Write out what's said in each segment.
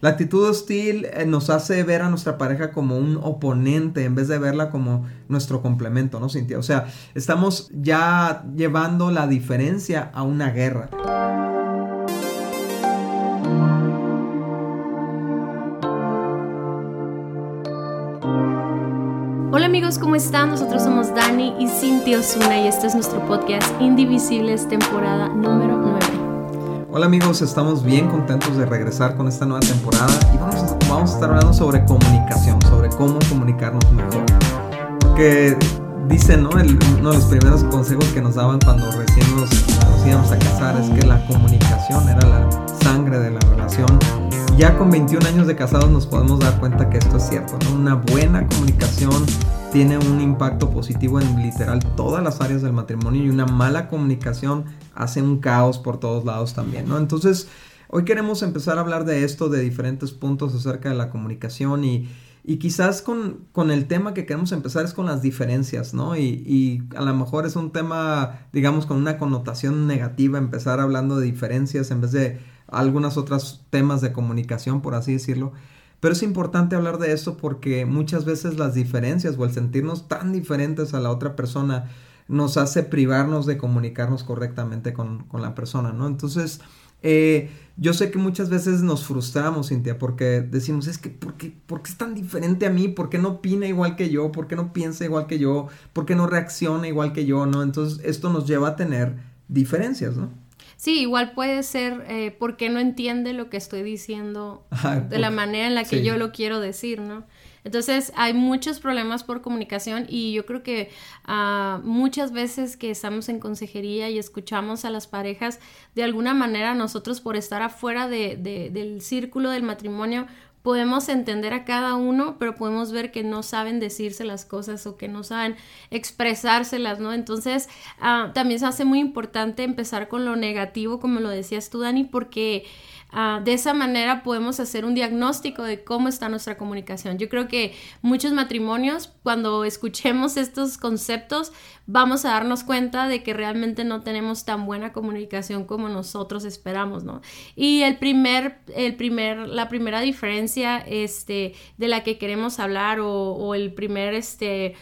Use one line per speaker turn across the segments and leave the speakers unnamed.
La actitud hostil eh, nos hace ver a nuestra pareja como un oponente en vez de verla como nuestro complemento, ¿no, Cintia? O sea, estamos ya llevando la diferencia a una guerra.
Hola amigos, ¿cómo están? Nosotros somos Dani y Cintia Osuna y este es nuestro podcast Indivisibles, temporada número 9.
Hola amigos, estamos bien contentos de regresar con esta nueva temporada y vamos a, vamos a estar hablando sobre comunicación, sobre cómo comunicarnos mejor. Porque dicen, ¿no? uno de los primeros consejos que nos daban cuando recién nos, nos íbamos a casar es que la comunicación era la sangre de la relación ya con 21 años de casados nos podemos dar cuenta que esto es cierto. Una buena comunicación tiene un impacto positivo en literal todas las áreas del matrimonio y una mala comunicación hace un caos por todos lados también, ¿no? Entonces, hoy queremos empezar a hablar de esto, de diferentes puntos acerca de la comunicación y, y quizás con, con, el tema que queremos empezar es con las diferencias, ¿no? Y, y, a lo mejor es un tema, digamos, con una connotación negativa, empezar hablando de diferencias en vez de algunos otros temas de comunicación, por así decirlo. Pero es importante hablar de esto porque muchas veces las diferencias o el sentirnos tan diferentes a la otra persona nos hace privarnos de comunicarnos correctamente con, la persona, ¿no? Entonces, eh, yo sé que muchas veces nos frustramos, Cintia, porque decimos, es que, ¿por qué, ¿por qué, es tan diferente a mí? ¿Por qué no opina igual que yo? ¿Por qué no piensa igual que yo? ¿Por qué no reacciona igual que yo? ¿No? Entonces, esto nos lleva a tener diferencias, ¿no?
Sí, igual puede ser eh, porque no entiende lo que estoy diciendo de la manera en la que yo lo quiero decir, ¿no? Entonces hay muchos problemas por comunicación y yo creo que uh, muchas veces que estamos en consejería y escuchamos a las parejas, de alguna manera nosotros por estar afuera de, del círculo del matrimonio podemos entender a cada uno, pero podemos ver que no saben decirse las cosas o que no saben expresárselas, ¿no? Entonces, ah, también se hace muy importante empezar con lo negativo, como lo decías tú, Dani, porque Ah, de esa manera podemos hacer un diagnóstico de cómo está nuestra comunicación. Yo creo que muchos matrimonios, cuando escuchemos estos conceptos, vamos a darnos cuenta de que realmente no tenemos tan buena comunicación como nosotros esperamos, ¿no? Y el primer, el primer, la primera diferencia este, de la que queremos hablar o, o el primer, este,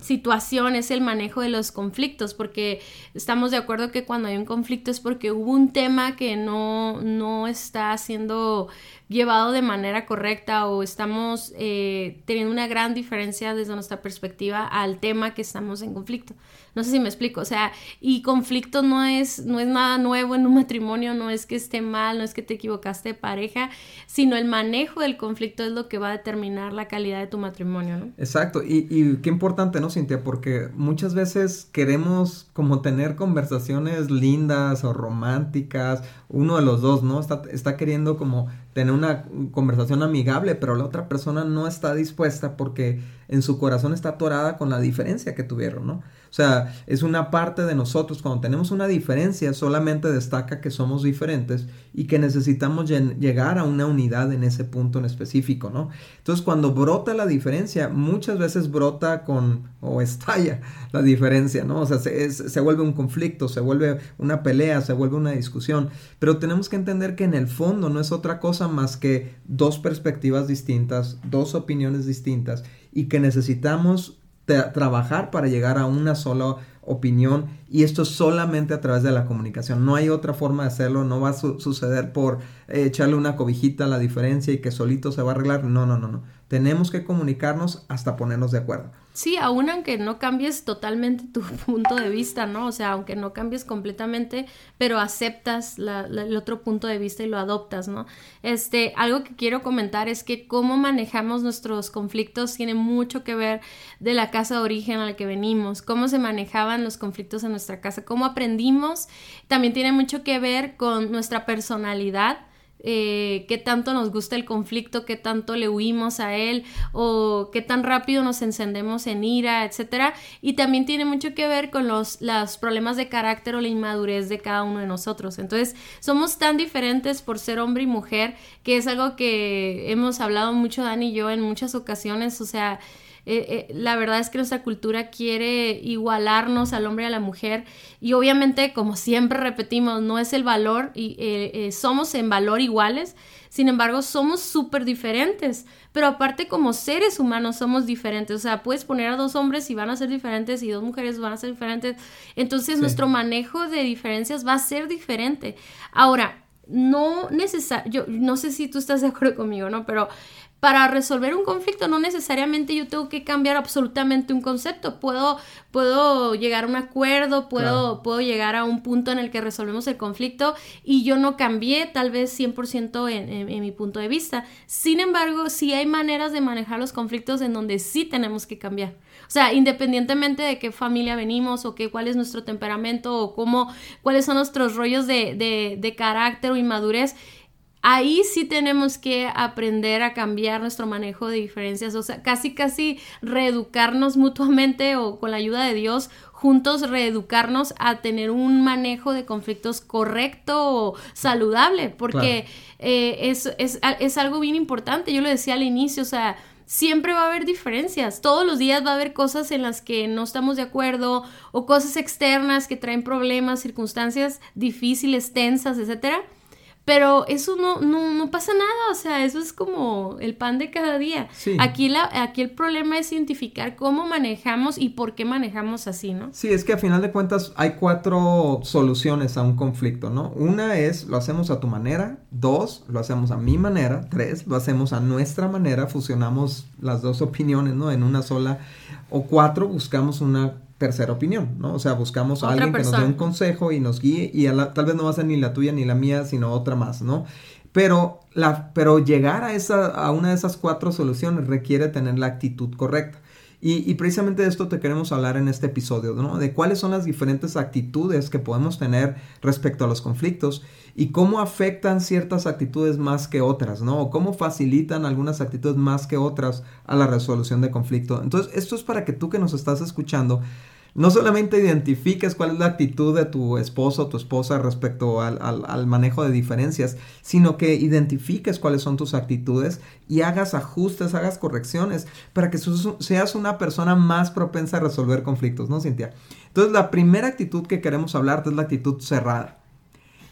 situación es el manejo de los conflictos, porque estamos de acuerdo que cuando hay un conflicto es porque hubo un tema que no, no está siendo llevado de manera correcta o estamos eh, teniendo una gran diferencia desde nuestra perspectiva al tema que estamos en conflicto. No sé si me explico, o sea, y conflicto no es, no es nada nuevo en un matrimonio, no es que esté mal, no es que te equivocaste de pareja, sino el manejo del conflicto es lo que va a determinar la calidad de tu matrimonio, ¿no?
Exacto, y, qué importante, ¿no, Cintia? Porque muchas veces queremos como tener conversaciones lindas o románticas, uno de los dos, ¿no? Está, está queriendo como tener una conversación amigable, pero la otra persona no está dispuesta porque en su corazón está atorada con la diferencia que tuvieron, ¿no? Sea, es una parte de nosotros. Cuando tenemos una diferencia, solamente destaca que somos diferentes y que necesitamos llegar a una unidad en ese punto en específico, ¿no? Entonces, cuando brota la diferencia, muchas veces brota con o estalla la diferencia, ¿no? O sea, se, se vuelve un conflicto, se vuelve una pelea, se vuelve una discusión. Pero tenemos que entender que en el fondo no es otra cosa más que dos perspectivas distintas, dos opiniones distintas y que necesitamos trabajar para llegar a una sola opinión y esto es solamente a través de la comunicación. No hay otra forma de hacerlo, no va a suceder por eh, echarle una cobijita a la diferencia y que solito se va a arreglar. No, no, no, no. Tenemos que comunicarnos hasta ponernos de acuerdo.
Sí, aún aunque no cambies totalmente tu punto de vista, ¿no? O sea, aunque no cambies completamente, pero aceptas el otro punto de vista y lo adoptas, ¿no? Este, algo que quiero comentar es que cómo manejamos nuestros conflictos tiene mucho que ver de la casa de origen a la que venimos, cómo se manejaban los conflictos en nuestra casa, cómo aprendimos, también tiene mucho que ver con nuestra personalidad eh, qué tanto nos gusta el conflicto, qué tanto le huimos a él o qué tan rápido nos encendemos en ira, etcétera. Y también tiene mucho que ver con los, los problemas de carácter o la inmadurez de cada uno de nosotros. Entonces, somos tan diferentes por ser hombre y mujer que es algo que hemos hablado mucho Dani y yo en muchas ocasiones. O sea, Eh, eh, la verdad es que nuestra cultura quiere igualarnos al hombre y a la mujer y obviamente, como siempre repetimos, no es el valor y eh, somos en valor iguales, sin embargo, somos súper diferentes. Pero aparte, como seres humanos, somos diferentes. O sea, puedes poner a dos hombres y van a ser diferentes y dos mujeres van a ser diferentes. Entonces, nuestro manejo de diferencias va a ser diferente. Ahora, no necesario, yo no sé si tú estás de acuerdo conmigo, ¿no? Pero para resolver un conflicto no necesariamente yo tengo que cambiar absolutamente un concepto. Puedo, puedo llegar a un acuerdo, puedo, puedo llegar a un punto en el que resolvemos el conflicto y yo no cambié tal vez 100% en, en, en mi punto de vista. Sin embargo, sí hay maneras de manejar los conflictos en donde sí tenemos que cambiar. O sea, independientemente de qué familia venimos o qué, cuál es nuestro temperamento o cómo, cuáles son nuestros rollos de, de, de carácter o inmadurez, ahí sí tenemos que aprender a cambiar nuestro manejo de diferencias, o sea, casi casi reeducarnos mutuamente o con la ayuda de Dios, juntos reeducarnos a tener un manejo de conflictos correcto o saludable, porque eh, es, es, es algo bien importante, yo lo decía al inicio, o sea, siempre va a haber diferencias. Todos los días va a haber cosas en las que no estamos de acuerdo o cosas externas que traen problemas, circunstancias difíciles, tensas, etcétera. Pero eso no, no, no, pasa nada, o sea, eso es como el pan de cada día. Aquí, la, aquí el problema es identificar cómo manejamos y por qué manejamos así, ¿no?
Sí, es que a final de cuentas hay cuatro soluciones a un conflicto, ¿no? Una es lo hacemos a tu manera, dos, lo hacemos a mi manera, tres, lo hacemos a nuestra manera, fusionamos las dos opiniones, ¿no? En una sola, o cuatro, buscamos una tercera opinión, ¿no? O sea, buscamos a alguien que nos dé un consejo y nos guíe y tal vez no va a ser ni la tuya ni la mía, sino otra más, ¿no? Pero, la, pero llegar a, esa, a una de esas cuatro soluciones requiere tener la actitud correcta. Y, precisamente de esto te queremos hablar en este episodio, ¿no? De cuáles son las diferentes actitudes que podemos tener respecto a los conflictos y cómo afectan ciertas actitudes más que otras, ¿no? O cómo facilitan algunas actitudes más que otras a la resolución de conflicto. Entonces, esto es para que tú que nos estás escuchando no solamente identifiques cuál es la actitud de tu esposo o tu esposa respecto al, manejo de diferencias, sino que identifiques cuáles son tus actitudes y hagas ajustes, hagas correcciones para que seas una persona más propensa a resolver conflictos, ¿no, Cintia? Entonces, la primera actitud que queremos hablarte es la actitud cerrada.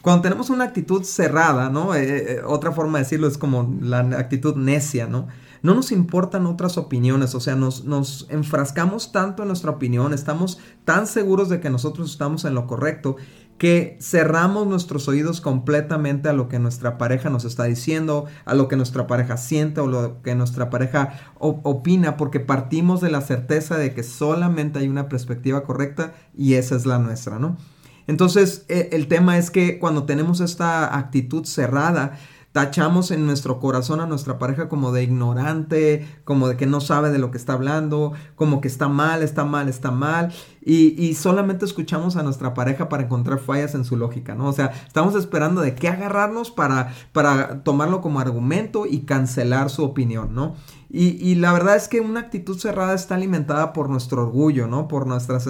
Cuando tenemos una actitud cerrada, ¿no? Eh, eh, otra forma de decirlo es como la actitud necia, ¿no? No nos importan otras opiniones, o sea, nos, nos enfrascamos tanto en nuestra opinión, estamos tan seguros de que nosotros estamos en lo correcto que cerramos nuestros oídos completamente a lo que nuestra pareja nos está diciendo, a lo que nuestra pareja siente o lo que nuestra pareja opina, porque partimos de la certeza de que solamente hay una perspectiva correcta y esa es la nuestra, ¿no? Entonces, e, el tema es que cuando tenemos esta actitud cerrada, tachamos en nuestro corazón a nuestra pareja como de ignorante, como de que no sabe de lo que está hablando, como que está mal, está mal, está mal, y, solamente escuchamos a nuestra pareja para encontrar fallas en su lógica, ¿no? O sea, estamos esperando de qué agarrarnos para, para tomarlo como argumento y cancelar su opinión, ¿no? Y, y, la verdad es que una actitud cerrada está alimentada por nuestro orgullo, ¿no? Por nuestro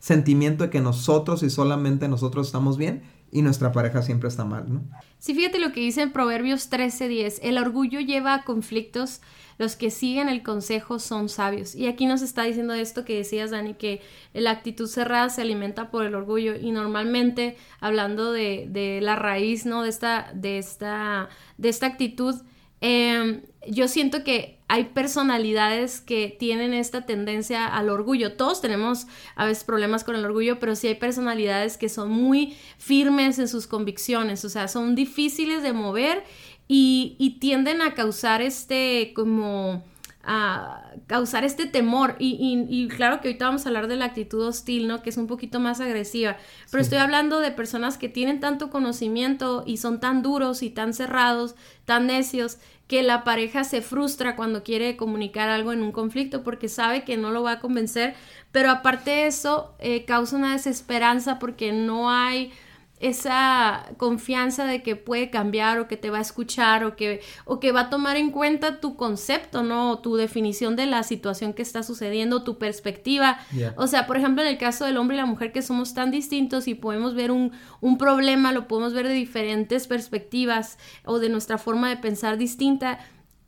sentimiento de que nosotros y solamente nosotros estamos bien y nuestra pareja siempre está mal, ¿no?
Sí, fíjate lo que dice en Proverbios 13:10, el orgullo lleva a conflictos, los que siguen el consejo son sabios. Y aquí nos está diciendo esto que decías, Dani, que la actitud cerrada se alimenta por el orgullo y normalmente hablando de, de la raíz, ¿no? De esta, de esta, de esta actitud, eh, yo siento que hay personalidades que tienen esta tendencia al orgullo. Todos tenemos a veces problemas con el orgullo, pero sí hay personalidades que son muy firmes en sus convicciones, o sea, son difíciles de mover y, y tienden a causar este como a causar este temor. Y, y, claro que ahorita vamos a hablar de la actitud hostil, ¿no? Que es un poquito más agresiva. Pero estoy hablando de personas que tienen tanto conocimiento y son tan duros y tan cerrados, tan necios, que la pareja se frustra cuando quiere comunicar algo en un conflicto porque sabe que no lo va a convencer. Pero aparte de eso, eh, causa una desesperanza porque no hay esa confianza de que puede cambiar o que te va a escuchar o que, o que va a tomar en cuenta tu concepto, ¿no? Tu definición de la situación que está sucediendo, tu perspectiva. O sea, por ejemplo, en el caso del hombre y la mujer que somos tan distintos y podemos ver un, un problema, lo podemos ver de diferentes perspectivas o de nuestra forma de pensar distinta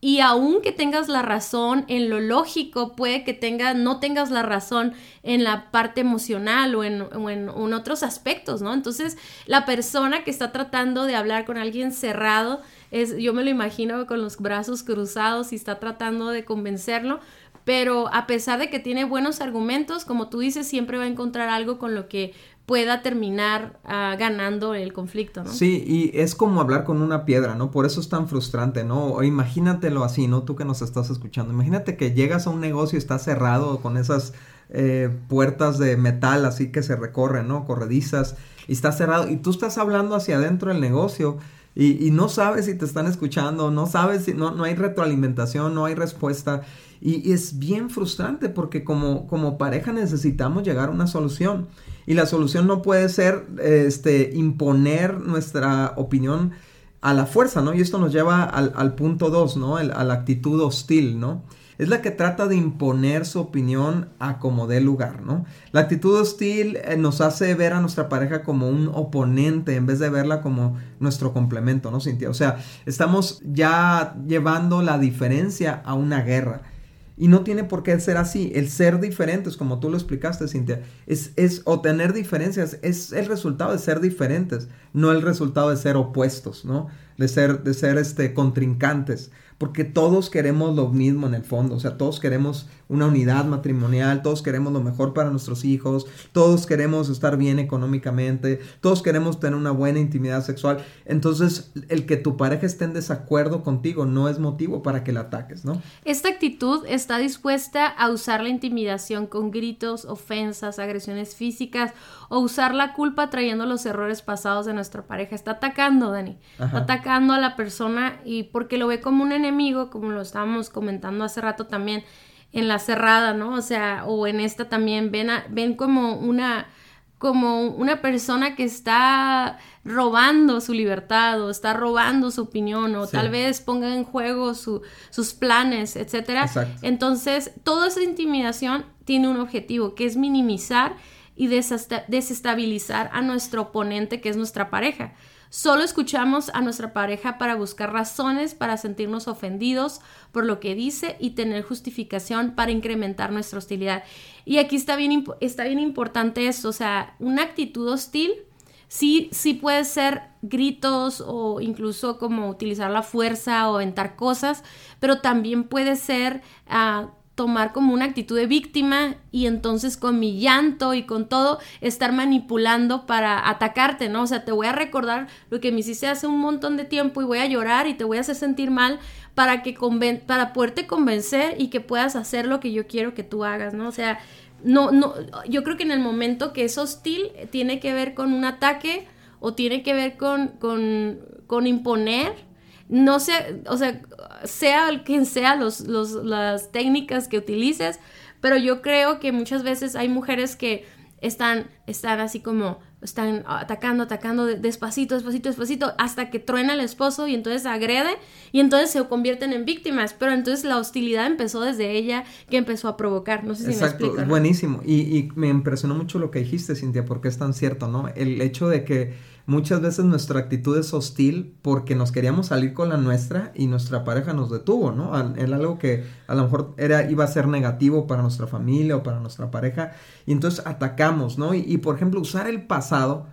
y aun que tengas la razón en lo lógico, puede que tenga, no tengas la razón en la parte emocional o en, en, otros aspectos, ¿no? Entonces, la persona que está tratando de hablar con alguien cerrado, es, yo me lo imagino con los brazos cruzados y está tratando de convencerlo, pero a pesar de que tiene buenos argumentos, como tú dices, siempre va a encontrar algo con lo que pueda terminar ah, ganando el conflicto, ¿no?
Sí, y es como hablar con una piedra, ¿no? Por eso es tan frustrante, ¿no? O imagínatelo así, ¿no? Tú que nos estás escuchando, imagínate que llegas a un negocio y está cerrado con esas eh, puertas de metal así que se recorren, ¿no? Corredizas, y está cerrado, y tú estás hablando hacia adentro del negocio. Y, no sabes si te están escuchando, no sabes si no, no hay retroalimentación, no hay respuesta. Y, y es bien frustrante porque como, como pareja necesitamos llegar a una solución. Y la solución no puede ser este, imponer nuestra opinión a la fuerza, ¿no? Y esto nos lleva al, punto 2, ¿no? a la actitud hostil, ¿no? Es la que trata de imponer su opinión a como dé lugar, ¿no? La actitud hostil eh, nos hace ver a nuestra pareja como un oponente en vez de verla como nuestro complemento, ¿no, Cintia? O sea, estamos ya llevando la diferencia a una guerra. Y no tiene por qué ser así. El ser diferentes, como tú lo explicaste, Cintia, es, es, o tener diferencias, es el resultado de ser diferentes, no el resultado de ser opuestos, ¿no? De ser, de ser este, contrincantes porque todos queremos lo mismo en el fondo, o sea, todos queremos una unidad matrimonial, todos queremos lo mejor para nuestros hijos, todos queremos estar bien económicamente, todos queremos tener una buena intimidad sexual. Entonces, el que tu pareja esté en desacuerdo contigo no es motivo para que la ataques, ¿no?
Esta actitud está dispuesta a usar la intimidación con gritos, ofensas, agresiones físicas o usar la culpa trayendo los errores pasados de nuestra pareja. Está atacando, Dani. Está atacando a la persona y porque lo ve como un enemigo, como lo estábamos comentando hace rato también en la cerrada, ¿no? O sea, o en esta también ven, ven como una como una persona que está robando su libertad o está robando su opinión o tal vez ponga en juego sus planes, etcétera. Entonces, toda esa intimidación tiene un objetivo que es minimizar y desestabilizar a nuestro oponente que es nuestra pareja. Solo escuchamos a nuestra pareja para buscar razones para sentirnos ofendidos por lo que dice y tener justificación para incrementar nuestra hostilidad. Y aquí está bien, está bien importante esto, o sea, una actitud hostil sí, sí puede ser gritos o incluso como utilizar la fuerza o aventar cosas, pero también puede ser... Uh, tomar como una actitud de víctima y entonces con mi llanto y con todo estar manipulando para atacarte, ¿no? O sea, te voy a recordar lo que me hiciste hace un montón de tiempo y voy a llorar y te voy a hacer sentir mal para que para poderte convencer y que puedas hacer lo que yo quiero que tú hagas, ¿no? O sea, no no yo creo que en el momento que es hostil tiene que ver con un ataque o tiene que ver con con con imponer no sé, o sea, sea quien sea los, los, las técnicas que utilices, pero yo creo que muchas veces hay mujeres que están, están así como, están atacando, atacando despacito, despacito, despacito, hasta que truena el esposo y entonces agrede y entonces se convierten en víctimas, pero entonces la hostilidad empezó desde ella que empezó a provocar, no sé si me explico.
Buenísimo, y, y me impresionó mucho lo que dijiste, Cintia, porque es tan cierto, ¿no? El hecho de que Muchas veces nuestra actitud es hostil porque nos queríamos salir con la nuestra y nuestra pareja nos detuvo, ¿no? En algo que a lo mejor era, iba a ser negativo para nuestra familia o para nuestra pareja y entonces atacamos, ¿no? Y, por ejemplo, usar el pasado,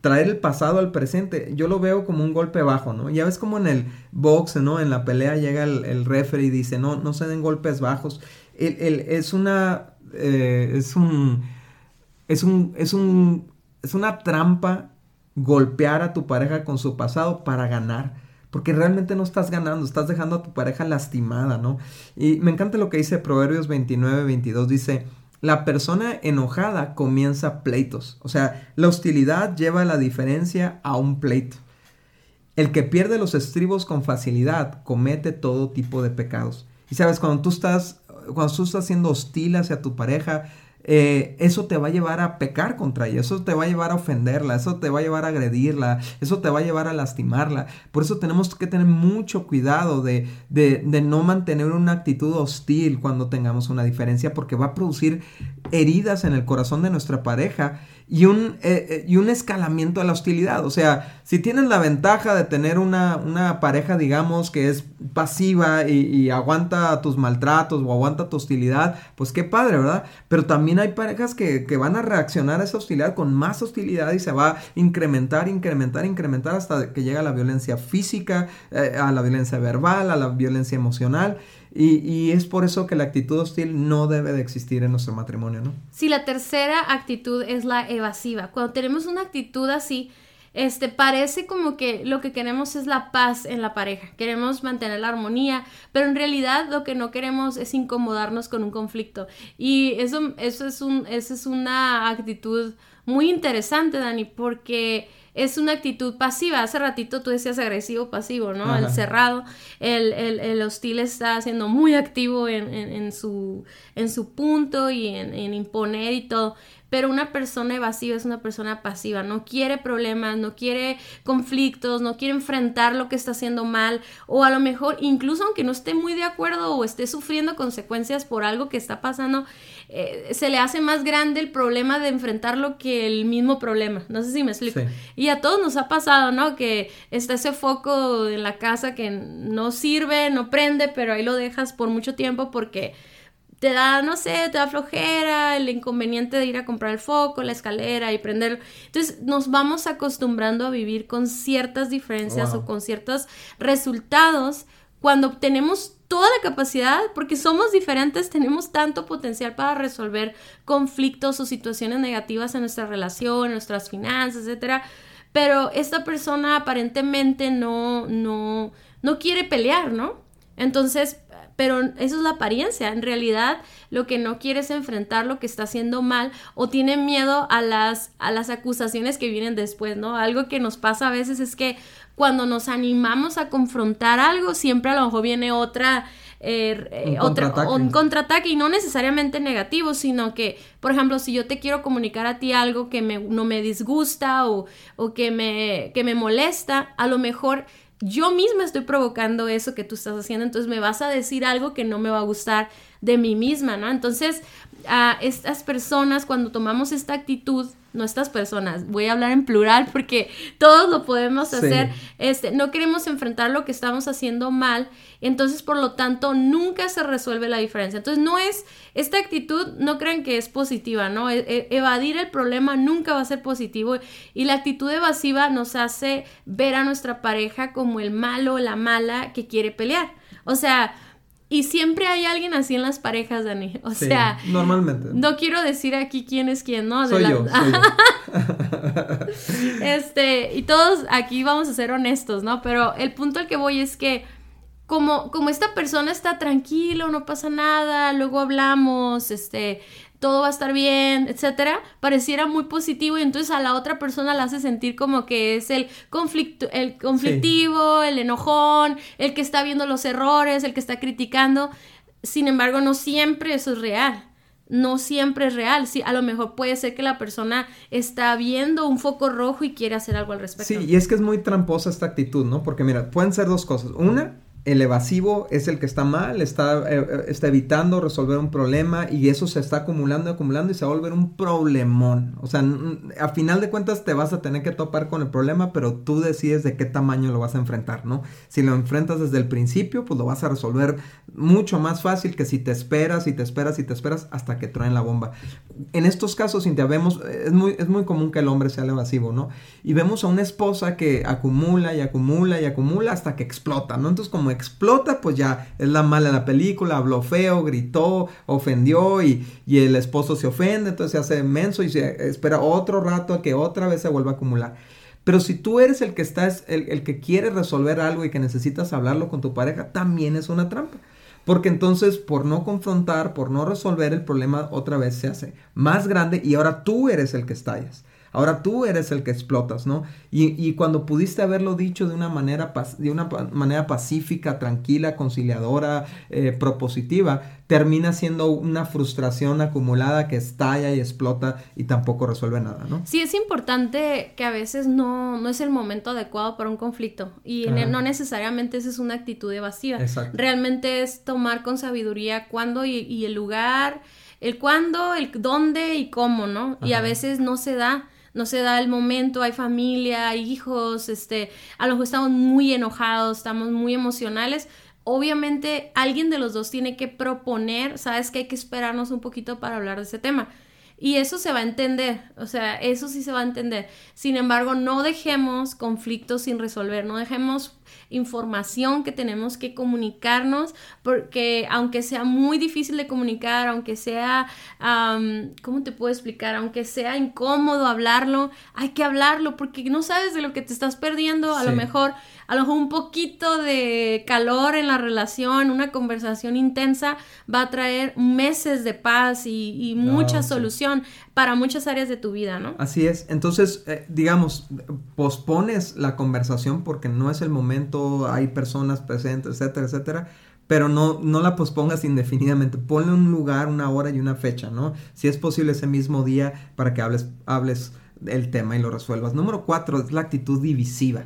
traer el pasado al presente, yo lo veo como un golpe bajo, ¿no? Ya ves como en el box, ¿no? En la pelea llega el, el referee y dice, no, no se den golpes bajos. El, es una, eh, es un, es un, es un, es una trampa golpear a tu pareja con su pasado para ganar. Porque realmente no estás ganando, estás dejando a tu pareja lastimada, ¿no? Y me encanta lo que dice Proverbios 29, 22. Dice, la persona enojada comienza pleitos. O sea, la hostilidad lleva la diferencia a un pleito. El que pierde los estribos con facilidad comete todo tipo de pecados. Y sabes, cuando tú estás, cuando tú estás siendo hostil hacia tu pareja, eh, eso te va a llevar a pecar contra ella, eso te va a llevar a ofenderla, eso te va a llevar a agredirla, eso te va a llevar a lastimarla. Por eso tenemos que tener mucho cuidado de, de, no mantener una actitud hostil cuando tengamos una diferencia, porque va a producir heridas en el corazón de nuestra pareja y un, eh, eh, y un escalamiento de la hostilidad. O sea, si tienes la ventaja de tener una, una pareja, digamos, que es pasiva y, aguanta tus maltratos o aguanta tu hostilidad, pues qué padre, ¿verdad? Pero también hay parejas que, que van a reaccionar a esa hostilidad con más hostilidad y se va a incrementar, incrementar, incrementar hasta que llega la violencia física, eh, a la violencia verbal, a la violencia emocional. Y, es por eso que la actitud hostil no debe de existir en nuestro matrimonio, ¿no?
Sí, la tercera actitud es la evasiva. Cuando tenemos una actitud así, este parece como que lo que queremos es la paz en la pareja, queremos mantener la armonía, pero en realidad lo que no queremos es incomodarnos con un conflicto. Y eso, eso es un, eso es una actitud muy interesante, Dani, porque es una actitud pasiva. Hace ratito tú decías agresivo pasivo, ¿no? El cerrado, el, el, el, hostil está siendo muy activo en, en, su, en su punto y en, en imponer y todo. Pero una persona evasiva es una persona pasiva, no quiere problemas, no quiere conflictos, no quiere enfrentar lo que está haciendo mal. O a lo mejor incluso aunque no esté muy de acuerdo o esté sufriendo consecuencias por algo que está pasando, eh, se le hace más grande el problema de enfrentarlo que el mismo problema. No sé si me explico. Y a todos nos ha pasado, ¿no? Que está ese foco en la casa que no sirve, no prende, pero ahí lo dejas por mucho tiempo porque te da, no sé, te da flojera, el inconveniente de ir a comprar el foco, la escalera y prenderlo. Entonces nos vamos acostumbrando a vivir con ciertas diferencias o con ciertos resultados cuando tenemos toda la capacidad, porque somos diferentes, tenemos tanto potencial para resolver conflictos o situaciones negativas en nuestra relación, en nuestras finanzas, etcétera. Pero esta persona aparentemente no, no, no quiere pelear, ¿no? Entonces, pero eso es la apariencia. En realidad, lo que no quiere es enfrentar lo que está haciendo mal o tiene miedo a las, a las acusaciones que vienen después, ¿no? Algo que nos pasa a veces es que cuando nos animamos a confrontar algo, siempre a lo mejor viene otra... Eh, eh, un otra, contraataque. un contraataque y no necesariamente negativo, sino que, por ejemplo, si yo te quiero comunicar a ti algo que me, no me disgusta o, o que, me, que me molesta, a lo mejor yo misma estoy provocando eso que tú estás haciendo, entonces me vas a decir algo que no me va a gustar de mí misma, ¿no? Entonces, a estas personas, cuando tomamos esta actitud, no estas personas, voy a hablar en plural porque todos lo podemos hacer, este, no queremos enfrentar lo que estamos haciendo mal, entonces por lo tanto nunca se resuelve la diferencia. Entonces no es, esta actitud no crean que es positiva, ¿no? E, e, evadir el problema nunca va a ser positivo y la actitud evasiva nos hace ver a nuestra pareja como el malo o la mala que quiere pelear. O sea, y siempre hay alguien así en las parejas, Dani. O sea,
normalmente.
No quiero decir aquí quién es quién, ¿no?
soy yo,
este, y todos aquí vamos a ser honestos, ¿no? Pero el punto al que voy es que como, como esta persona está tranquilo, no pasa nada, luego hablamos, este, todo va a estar bien, etcétera, pareciera muy positivo y entonces a la otra persona la hace sentir como que es el conflicto, el conflictivo, el enojón, el que está viendo los errores, el que está criticando. Sin embargo, no siempre eso es real. No siempre es real. Sí, a lo mejor puede ser que la persona está viendo un foco rojo y quiere hacer algo al respecto.
Sí, y es que es muy tramposa esta actitud, ¿no? Porque mira, pueden ser dos cosas. Una, el evasivo es el que está mal, está, eh, eh, está, evitando resolver un problema y eso se está acumulando, acumulando y se va a volver un problemón. O sea, a final de cuentas te vas a tener que topar con el problema, pero tú decides de qué tamaño lo vas a enfrentar, ¿no? Si lo enfrentas desde el principio, pues lo vas a resolver mucho más fácil que si te esperas y te esperas y te esperas hasta que traen la bomba. En estos casos, Cintia, vemos, es muy, es muy común que el hombre sea el evasivo, ¿no? Y vemos a una esposa que acumula y acumula y acumula hasta que explota, ¿no? Entonces, como explota, pues ya es la mala de la película, habló feo, gritó, ofendió y, el esposo se ofende, entonces se hace menso y se espera otro rato a que otra vez se vuelva a acumular. Pero si tú eres el que estás, el, el que quiere resolver algo y que necesitas hablarlo con tu pareja, también es una trampa. Porque entonces por no confrontar, por no resolver el problema, otra vez se hace más grande y ahora tú eres el que estallas. Ahora tú eres el que explotas, ¿no? Y, cuando pudiste haberlo dicho de una manera, de una manera pacífica, tranquila, conciliadora, eh, propositiva, termina siendo una frustración acumulada que estalla y explota y tampoco resuelve nada, ¿no?
Sí, es importante que a veces no, no es el momento adecuado para un conflicto y no necesariamente esa es una actitud evasiva. Realmente es tomar con sabiduría cuándo y el lugar El cuándo, el dónde y cómo, ¿no? Y a veces no se da no se da el momento, hay familia, hay hijos, este, a lo mejor estamos muy enojados, estamos muy emocionales. Obviamente alguien de los dos tiene que proponer, sabes que hay que esperarnos un poquito para hablar de ese tema. Y eso se va a entender, o sea, eso sí se va a entender. Sin embargo, no dejemos conflictos sin resolver, no dejemos información que tenemos que comunicarnos, porque aunque sea muy difícil de comunicar, aunque sea, ¿cómo te puedo explicar? Aunque sea incómodo hablarlo, hay que hablarlo, porque no sabes de lo que te estás perdiendo, a lo mejor a lo mejor un poquito de calor en la relación, una conversación intensa va a traer meses de paz y, mucha solución para muchas áreas de tu vida, ¿no?
Así es. Entonces, eh, digamos, pospones la conversación porque no es el momento, hay personas presentes, etcétera, etcétera pero no, no la pospongas indefinidamente. Ponle un lugar, una hora y una fecha, ¿no? Si es posible ese mismo día para que hables, hables el tema y lo resuelvas. Número cuatro es la actitud divisiva.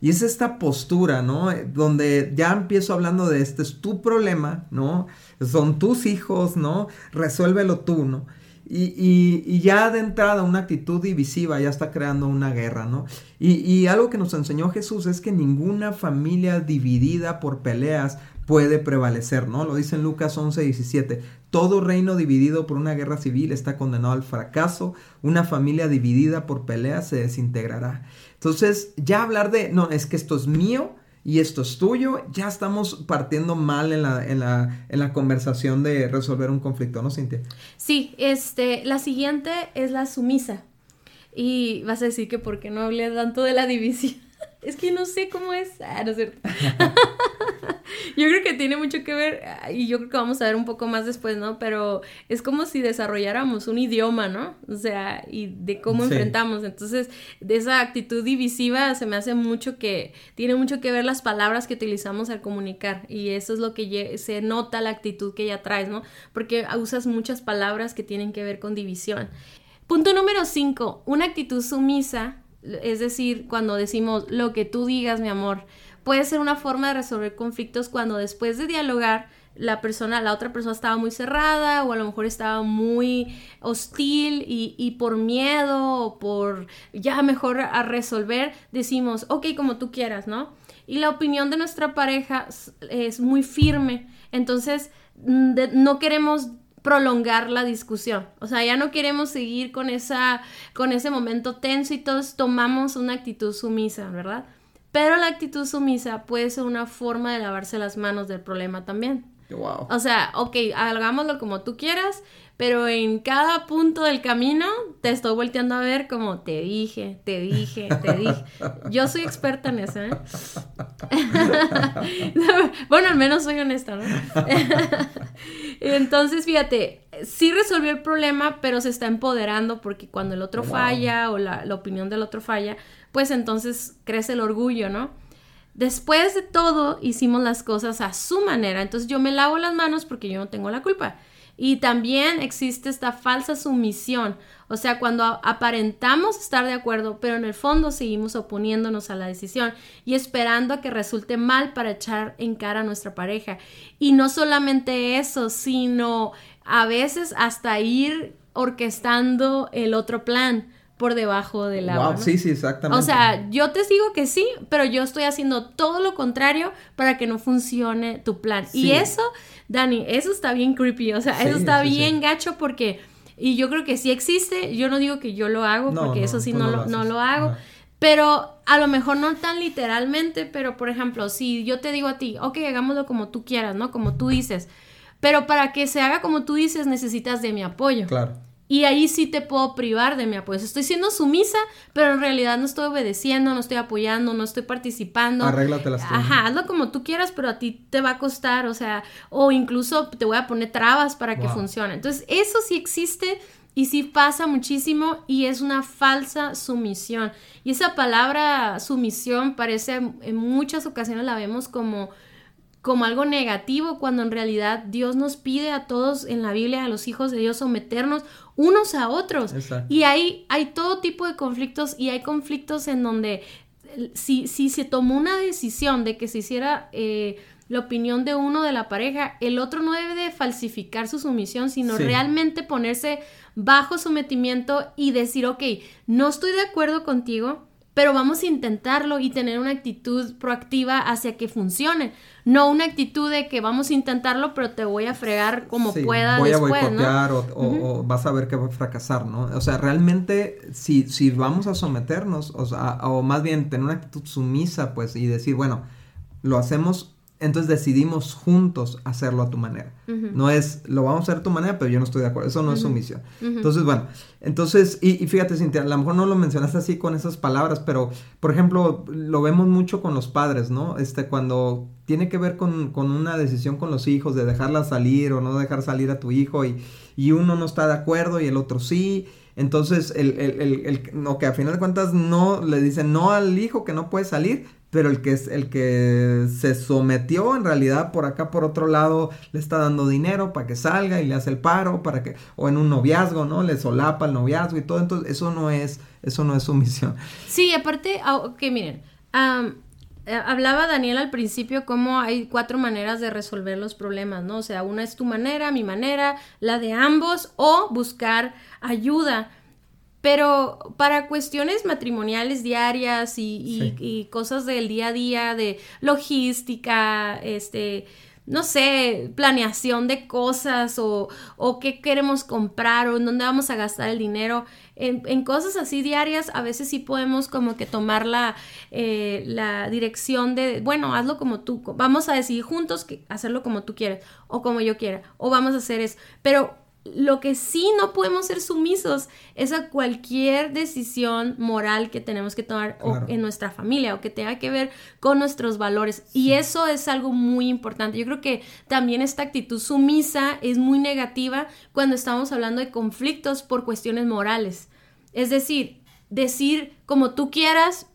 Y es esta postura, ¿no? Donde ya empiezo hablando de este es tu problema, ¿no? Son tus hijos, ¿no? Resuélvelo tú, ¿no? Y, ya de entrada una actitud divisiva ya está creando una guerra, ¿no? Y, y algo que nos enseñó Jesús es que ninguna familia dividida por peleas puede prevalecer, ¿no? Lo dice en Lucas 11, 17. Todo reino dividido por una guerra civil está condenado al fracaso. Una familia dividida por peleas se desintegrará. Entonces, ya hablar de, no, es que esto es mío y esto es tuyo, ya estamos partiendo mal en la, en la, en la conversación de resolver un conflicto, ¿no, Cintia?
Sí, este, la siguiente es la sumisa. Y vas a decir que porque no hablé tanto de la división. es que no sé cómo es. Ah, no es cierto. yo creo que tiene mucho que ver, y yo creo que vamos a ver un poco más después, ¿no? Pero es como si desarrolláramos un idioma, ¿no? O sea, y de cómo enfrentamos. Entonces, de esa actitud divisiva se me hace mucho que, tiene mucho que ver las palabras que utilizamos al comunicar. Y eso es lo que se nota la actitud que ya traes, ¿no? Porque usas muchas palabras que tienen que ver con división. Punto número 5, una actitud sumisa, es decir, cuando decimos lo que tú digas, mi amor, puede ser una forma de resolver conflictos cuando después de dialogar la persona, la otra persona estaba muy cerrada o a lo mejor estaba muy hostil y, por miedo o por ya mejor a resolver, decimos, ok, como tú quieras, ¿no? Y la opinión de nuestra pareja es muy firme, entonces mm, no queremos prolongar la discusión. O sea, ya no queremos seguir con esa con ese momento tenso y todos tomamos una actitud sumisa, ¿verdad? Pero la actitud sumisa puede ser una forma de lavarse las manos del problema también.
Wow.
O sea, ok, hagámoslo como tú quieras, pero en cada punto del camino te estoy volteando a ver como te dije, te dije, te dije. Yo soy experta en eso, ¿eh? bueno, al menos soy honesta, ¿no? Entonces, fíjate, sí resolvió el problema, pero se está empoderando porque cuando el otro falla o la, la opinión del otro falla, pues entonces crece el orgullo, ¿no? Después de todo, hicimos las cosas a su manera, entonces yo me lavo las manos porque yo no tengo la culpa. Y también existe esta falsa sumisión, o sea, cuando aparentamos estar de acuerdo, pero en el fondo seguimos oponiéndonos a la decisión y esperando a que resulte mal para echar en cara a nuestra pareja. Y no solamente eso, sino a veces hasta ir orquestando el otro plan por debajo del agua.
Sí, sí, exactamente.
O sea, yo te digo que sí, pero yo estoy haciendo todo lo contrario para que no funcione tu plan. Y eso, Dani, eso está bien creepy, o sea, eso está bien gacho porque, y yo creo que sí existe, yo no digo que yo lo hago, porque eso sí no, lo, no lo hago. Pero a lo mejor no tan literalmente, pero por ejemplo, si yo te digo a ti, ok, hagámoslo como tú quieras, ¿no? Como tú dices. Pero para que se haga como tú dices, necesitas de mi apoyo.
Claro.
Y ahí sí te puedo privar de mi apoyo. Estoy siendo sumisa, pero en realidad no estoy obedeciendo, no estoy apoyando, no estoy participando.
Arréglatelas tú.
Ajá, hazlo como tú quieras, pero a ti te va a costar, o sea, o incluso te voy a poner trabas para que funcione. Entonces, eso sí existe y sí pasa muchísimo y es una falsa sumisión. Y esa palabra sumisión parece, en muchas ocasiones la vemos como como algo negativo cuando en realidad Dios nos pide a todos en la Biblia, a los hijos de Dios, someternos unos a otros. Y hay, hay todo tipo de conflictos y hay conflictos en donde si, si se tomó una decisión de que se hiciera... Eh, la opinión de uno de la pareja, el otro no debe de falsificar su sumisión, sino realmente ponerse bajo sometimiento y decir, ok, no estoy de acuerdo contigo, pero vamos a intentarlo y tener una actitud proactiva hacia que funcione. No una actitud de que vamos a intentarlo, pero te voy a fregar como pueda
voy
después,
a boicotear o, vas a ver que va a fracasar, ¿no? O sea, realmente, si, si vamos a someternos, o, sea, o más bien tener una actitud sumisa, pues, y decir, bueno, lo hacemos entonces decidimos juntos hacerlo a tu manera. No es, lo vamos a hacer a tu manera, pero yo no estoy de acuerdo. Eso no es sumisión. Entonces, bueno, entonces, y, fíjate, Cintia, a lo mejor no lo mencionaste así con esas palabras, pero, por ejemplo, lo vemos mucho con los padres, ¿no? Este, cuando tiene que ver con, una decisión con los hijos, de dejarla salir o no dejar salir a tu hijo, y, y uno no está de acuerdo y el otro sí. Entonces, el, el, el, el, no, que a final de cuentas no le dicen no al hijo que no puede salir, pero el que es el que se sometió en realidad por acá por otro lado le está dando dinero para que salga y le hace el paro para que o en un noviazgo no le solapa el noviazgo y todo. Entonces eso no es eso no es sumisión
sí aparte que miren eh, hablaba Daniel al principio cómo hay cuatro maneras de resolver los problemas no o sea una es tu manera mi manera la de ambos o buscar ayuda pero para cuestiones matrimoniales diarias y, cosas del día a día, de logística, este, no sé, planeación de cosas o, o qué queremos comprar o en dónde vamos a gastar el dinero, en, cosas así diarias a veces sí podemos como que tomar la, eh, la dirección de, bueno, hazlo como tú, vamos a decidir juntos que hacerlo como tú quieres o como yo quiera o vamos a hacer eso, pero lo que sí no podemos ser sumisos es a cualquier decisión moral que tenemos que tomar en nuestra familia o que tenga que ver con nuestros valores. Y eso es algo muy importante. Yo creo que también esta actitud sumisa es muy negativa cuando estamos hablando de conflictos por cuestiones morales. Es decir, decir como tú quieras,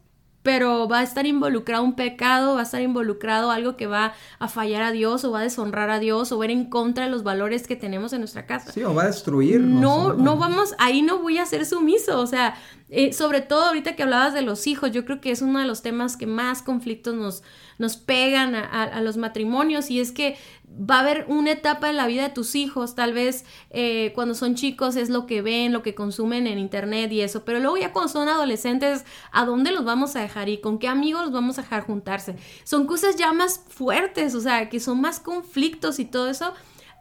pero va a estar involucrado un pecado, va a estar involucrado algo que va a fallar a Dios o va a deshonrar a Dios o va a ir en contra de los valores que tenemos en nuestra casa.
Sí, o va a destruir.
No, no vamos, ahí no voy a ser sumiso, o sea, eh, sobre todo ahorita que hablabas de los hijos, yo creo que es uno de los temas que más conflictos nos, nos pegan a, los matrimonios y es que va a haber una etapa en la vida de tus hijos, tal vez eh, cuando son chicos es lo que ven, lo que consumen en internet y eso, pero luego ya cuando son adolescentes, ¿a dónde los vamos a dejar y con qué amigos los vamos a dejar juntarse? Son cosas ya más fuertes, o sea, que son más conflictos y todo eso.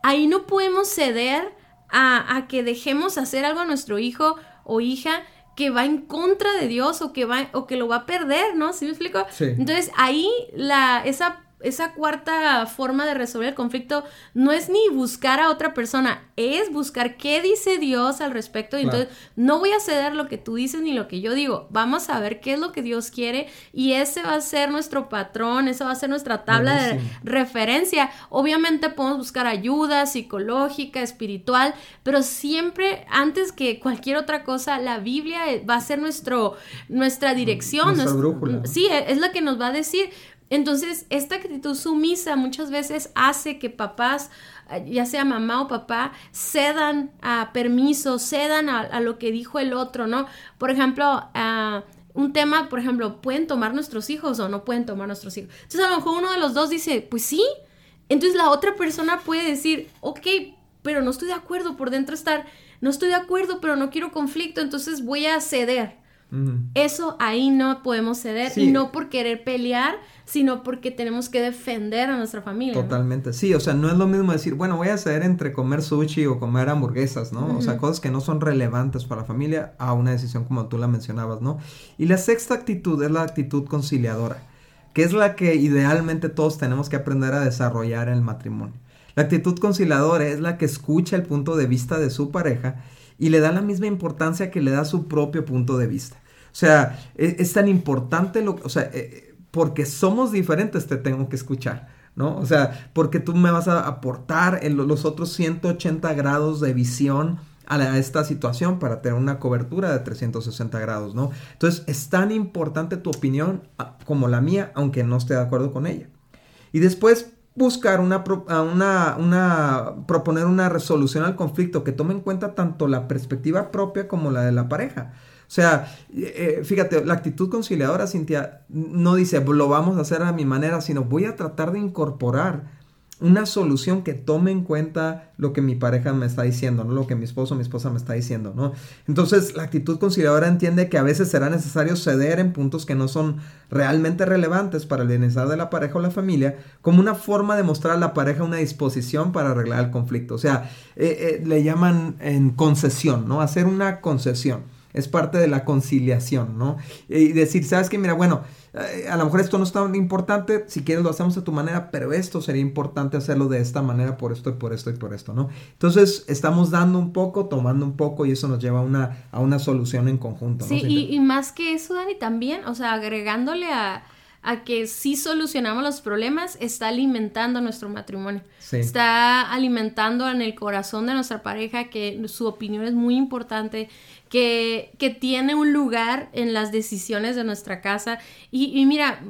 Ahí no podemos ceder a, a que dejemos hacer algo a nuestro hijo o hija que va en contra de Dios o que va o que lo va a perder, ¿no? ¿Sí me explico? Entonces ahí la esa esa cuarta forma de resolver el conflicto no es ni buscar a otra persona, es buscar qué dice Dios al respecto. Y entonces no voy a ceder lo que tú dices ni lo que yo digo. Vamos a ver qué es lo que Dios quiere y ese va a ser nuestro patrón, esa va a ser nuestra tabla de referencia. Obviamente podemos buscar ayuda psicológica, espiritual, pero siempre antes que cualquier otra cosa, la Biblia va a ser nuestro, nuestra dirección.
Nuestra brújula.
Sí, es lo que nos va a decir. Entonces, esta actitud sumisa muchas veces hace que papás, ya sea mamá o papá, cedan a permiso, cedan a, lo que dijo el otro, ¿no? Por ejemplo, un tema, por ejemplo, ¿pueden tomar nuestros hijos o no pueden tomar nuestros hijos? Entonces, a lo mejor uno de los dos dice, pues sí. Entonces, la otra persona puede decir, ok, pero no estoy de acuerdo, por dentro estar, no estoy de acuerdo, pero no quiero conflicto, entonces voy a ceder. Eso ahí no podemos ceder y no por querer pelear, sino porque tenemos que defender a nuestra familia.
Totalmente, sí, o sea, no es lo mismo decir, bueno, voy a ceder entre comer sushi o comer hamburguesas, ¿no? O sea, cosas que no son relevantes para la familia a una decisión como tú la mencionabas, ¿no? Y la sexta actitud es la actitud conciliadora, que es la que idealmente todos tenemos que aprender a desarrollar en el matrimonio. La actitud conciliadora es la que escucha el punto de vista de su pareja y le da la misma importancia que le da su propio punto de vista. O sea, e, es, tan importante lo o sea, eh, porque somos diferentes te tengo que escuchar, ¿no? O sea, porque tú me vas a aportar los otros 180 grados de visión a, esta situación para tener una cobertura de 360 grados, ¿no? Entonces, es tan importante tu opinión como la mía, aunque no esté de acuerdo con ella. Y después, buscar una, una, proponer una resolución al conflicto que tome en cuenta tanto la perspectiva propia como la de la pareja. O sea, eh, fíjate, la actitud conciliadora, Cintia, no dice, lo vamos a hacer a mi manera, sino voy a tratar de incorporar una solución que tome en cuenta lo que mi pareja me está diciendo, ¿no? Lo que mi esposo o mi esposa me está diciendo, ¿no? Entonces, la actitud conciliadora entiende que a veces será necesario ceder en puntos que no son realmente relevantes para el bienestar de la pareja o la familia, como una forma de mostrar a la pareja una disposición para arreglar el conflicto. O sea, eh, eh, le llaman en concesión, ¿no? Hacer una concesión. Es parte de la conciliación, ¿no? Y decir, ¿sabes qué? Mira, bueno, eh, a lo mejor esto no es tan importante, si quieres lo hacemos a tu manera, pero esto sería importante hacerlo de esta manera por esto y por esto y por esto, ¿no? Entonces estamos dando un poco, tomando un poco y eso nos lleva a una, a una solución en conjunto.
Sí, y, más que eso, Dani, también, o sea, agregándole a, a que si solucionamos los problemas, está alimentando nuestro matrimonio. Está alimentando en el corazón de nuestra pareja que su opinión es muy importante, que, que tiene un lugar en las decisiones de nuestra casa. Y, mira,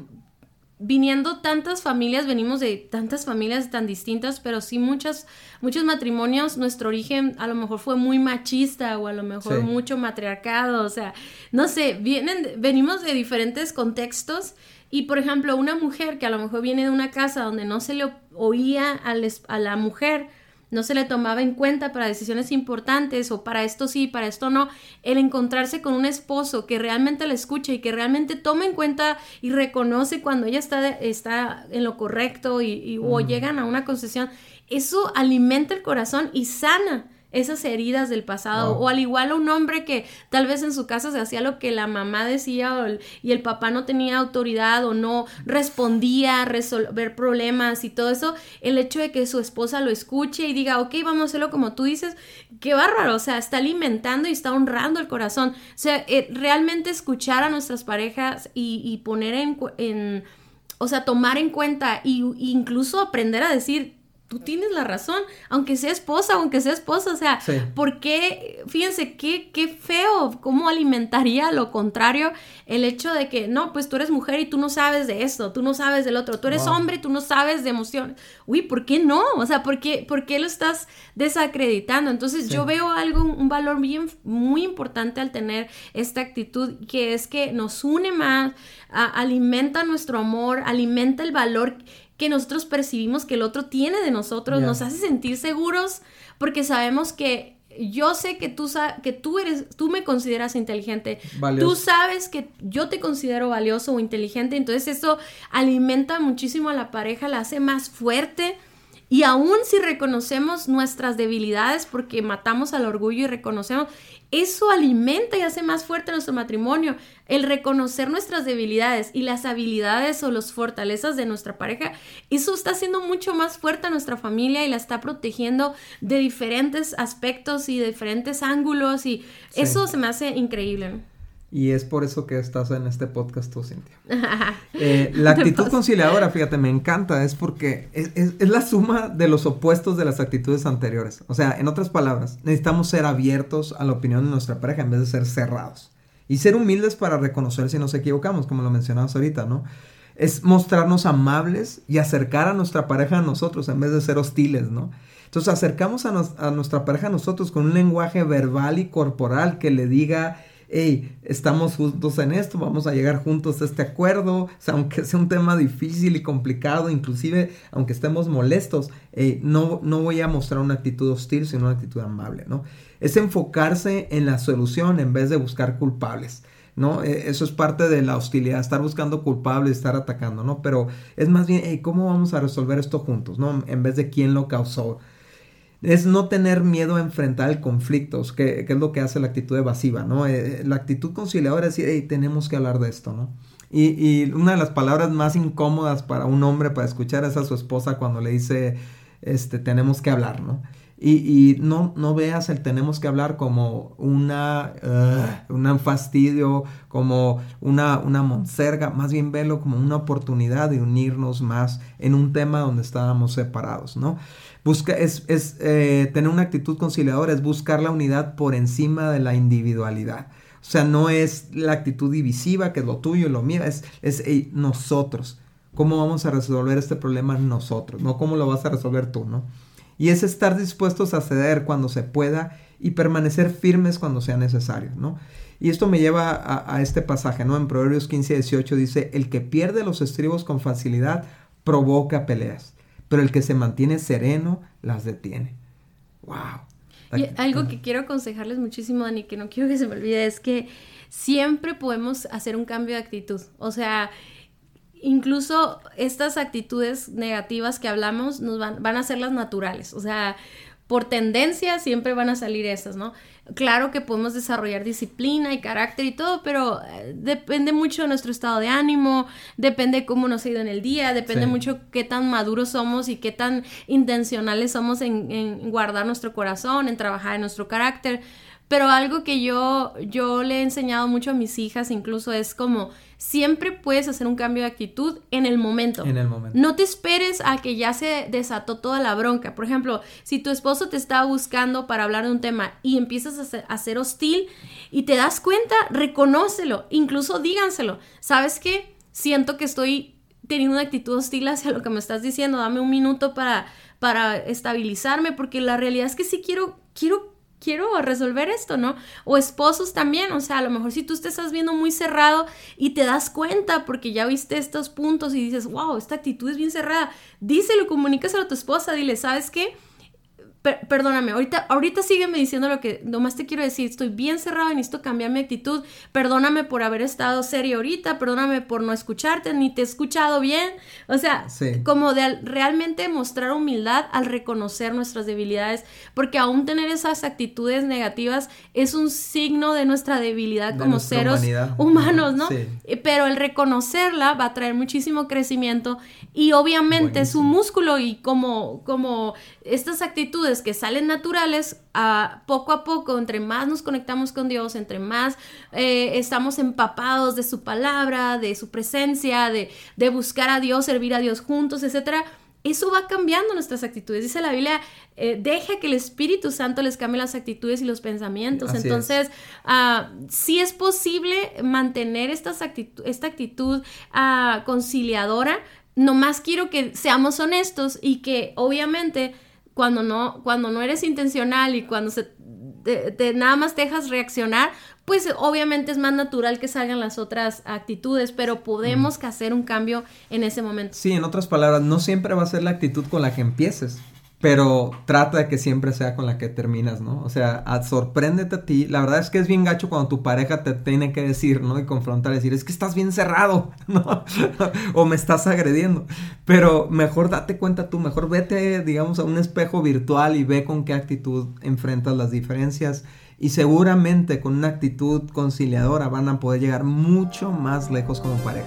viniendo tantas familias, venimos de tantas familias tan distintas, pero sí muchas, muchos matrimonios, nuestro origen a lo mejor fue muy machista o a lo mejor mucho matriarcado, o sea, no sé, vienen, venimos de diferentes contextos y por ejemplo, una mujer que a lo mejor viene de una casa donde no se le oía a, a la mujer, no se le tomaba en cuenta para decisiones importantes o para esto sí, para esto no, el encontrarse con un esposo que realmente la escucha y que realmente toma en cuenta y reconoce cuando ella está, está en lo correcto y, o llegan a una concesión, eso alimenta el corazón y sana esas heridas del pasado. O al igual a un hombre que tal vez en su casa se hacía lo que la mamá decía y el papá no tenía autoridad o no respondía a resolver problemas y todo eso, el hecho de que su esposa lo escuche y diga, ok, vamos a hacerlo como tú dices, qué bárbaro, o sea, está alimentando y está honrando el corazón. O sea, eh, realmente escuchar a nuestras parejas y, poner en, en, o sea, tomar en cuenta e incluso aprender a decir, tú tienes la razón, aunque sea esposa, aunque sea esposa, o sea, ¿por qué? Fíjense, qué, qué feo, cómo alimentaría lo contrario el hecho de que, no, pues tú eres mujer y tú no sabes de esto, tú no sabes del otro, tú eres hombre y tú no sabes de emociones. Uy, ¿por qué no? O sea, ¿por qué, por qué lo estás desacreditando? Entonces yo veo algo, un valor bien, muy importante al tener esta actitud, que es que nos une más, alimenta nuestro amor, alimenta el valor que nosotros percibimos que el otro tiene de nosotros, nos hace sentir seguros porque sabemos que yo sé que tú, que tú eres, tú me consideras inteligente, tú sabes que yo te considero valioso o inteligente, entonces eso alimenta muchísimo a la pareja, la hace más fuerte. Y aún si reconocemos nuestras debilidades porque matamos al orgullo y reconocemos, eso alimenta y hace más fuerte nuestro matrimonio. El reconocer nuestras debilidades y las habilidades o las fortalezas de nuestra pareja, eso está haciendo mucho más fuerte a nuestra familia y la está protegiendo de diferentes aspectos y de diferentes ángulos y eso se me hace increíble.
Y es por eso que estás en este podcast tú, Cintia. Eh, la actitud conciliadora, fíjate, me encanta, es porque es, es, la suma de los opuestos de las actitudes anteriores. O sea, en otras palabras, necesitamos ser abiertos a la opinión de nuestra pareja en vez de ser cerrados. Y ser humildes para reconocer si nos equivocamos, como lo mencionabas ahorita, ¿no? Es mostrarnos amables y acercar a nuestra pareja a nosotros en vez de ser hostiles, ¿no? Entonces acercamos a, a nuestra pareja a nosotros con un lenguaje verbal y corporal que le diga hey, estamos juntos en esto, vamos a llegar juntos a este acuerdo, o sea, aunque sea un tema difícil y complicado, inclusive aunque estemos molestos, no, no voy a mostrar una actitud hostil, sino una actitud amable, ¿no? Es enfocarse en la solución en vez de buscar culpables. ¿no? E, eso es parte de la hostilidad, estar buscando culpables, estar atacando, ¿no? Pero es más bien, hey, ¿cómo vamos a resolver esto juntos, ¿no? En vez de quién lo causó es no tener miedo a enfrentar conflictos, que, que, es lo que hace la actitud evasiva, ¿no? Eh, la actitud conciliadora es decir, hey, tenemos que hablar de esto, ¿no? Y, y, una de las palabras más incómodas para un hombre para escuchar es a su esposa cuando le dice, este, tenemos que hablar, ¿no? Y, y no, no veas el tenemos que hablar como una, un fastidio, como una, una monserga, más bien velo como una oportunidad de unirnos más en un tema donde estábamos separados, ¿no? Busca, es, es eh, tener una actitud conciliadora, es buscar la unidad por encima de la individualidad. O sea, no es la actitud divisiva, que es lo tuyo y lo mío, es, es nosotros. ¿Cómo vamos a resolver este problema nosotros? No cómo lo vas a resolver tú, ¿no? Y es estar dispuestos a ceder cuando se pueda y permanecer firmes cuando sea necesario, ¿no? Y esto me lleva a, este pasaje, ¿no? En Proverbios 15, 18 dice, el que pierde los estribos con facilidad provoca peleas, pero el que se mantiene sereno las detiene. ¡Wow!
Y algo que quiero aconsejarles muchísimo, Dani, que no quiero que se me olvide, es que siempre podemos hacer un cambio de actitud. O sea, incluso estas actitudes negativas que hablamos nos van, van a ser las naturales. O sea, por tendencia siempre van a salir esas, ¿no? Claro que podemos desarrollar disciplina y carácter y todo, pero eh, depende mucho de nuestro estado de ánimo, depende cómo nos ha ido en el día, depende mucho qué tan maduros somos y qué tan intencionales somos en, en guardar nuestro corazón, en trabajar en nuestro carácter. Pero algo que yo, yo le he enseñado mucho a mis hijas incluso es como siempre puedes hacer un cambio de actitud en el momento.
En el momento.
No te esperes a que ya se desató toda la bronca. Por ejemplo, si tu esposo te está buscando para hablar de un tema y empiezas a ser, a ser hostil y te das cuenta, reconócelo, incluso díganselo. ¿Sabes qué? Siento que estoy teniendo una actitud hostil hacia lo que me estás diciendo. Dame un minuto para, para estabilizarme porque la realidad es que sí quiero, quiero quiero resolver esto, ¿no? O esposos también, o sea, a lo mejor si tú te estás viendo muy cerrado y te das cuenta porque ya viste estos puntos y dices, wow, esta actitud es bien cerrada, díselo, comunícaselo a tu esposa, dile, ¿sabes qué? Perdóname, ahorita, ahorita sígueme diciendo lo que nomás te quiero decir, estoy bien cerrado y necesito cambiar mi actitud, perdóname por haber estado serio ahorita, perdóname por no escucharte, ni te he escuchado bien, o sea, como de realmente mostrar humildad al reconocer nuestras debilidades, porque aún tener esas actitudes negativas es un signo de nuestra debilidad como seres humanos, ¿no? Eh, pero el reconocerla va a traer muchísimo crecimiento y obviamente es un músculo y como, como estas actitudes que salen naturales, a, poco a poco, entre más nos conectamos con Dios, entre más eh, estamos empapados de su palabra, de su presencia, de, buscar a Dios, servir a Dios juntos, etcétera, eso va cambiando nuestras actitudes. Dice la Biblia, eh, deja que el Espíritu Santo les cambie las actitudes y los pensamientos. Entonces, ah, sí es posible mantener esta actitud ah, conciliadora. Nomás quiero que seamos honestos y que obviamente cuando no, cuando no eres intencional y cuando se, te, nada más dejas reaccionar, pues obviamente es más natural que salgan las otras actitudes, pero podemos hacer un cambio en ese momento.
Sí, en otras palabras, no siempre va a ser la actitud con la que empieces pero trata de que siempre sea con la que terminas, ¿no? O sea, sorpréndete a ti. La verdad es que es bien gacho cuando tu pareja te tiene que decir, ¿no? Y confrontar, decir, es que estás bien cerrado, ¿no? o me estás agrediendo. Pero mejor date cuenta tú, mejor vete, digamos, a un espejo virtual y ve con qué actitud enfrentas las diferencias. Y seguramente con una actitud conciliadora van a poder llegar mucho más lejos como pareja.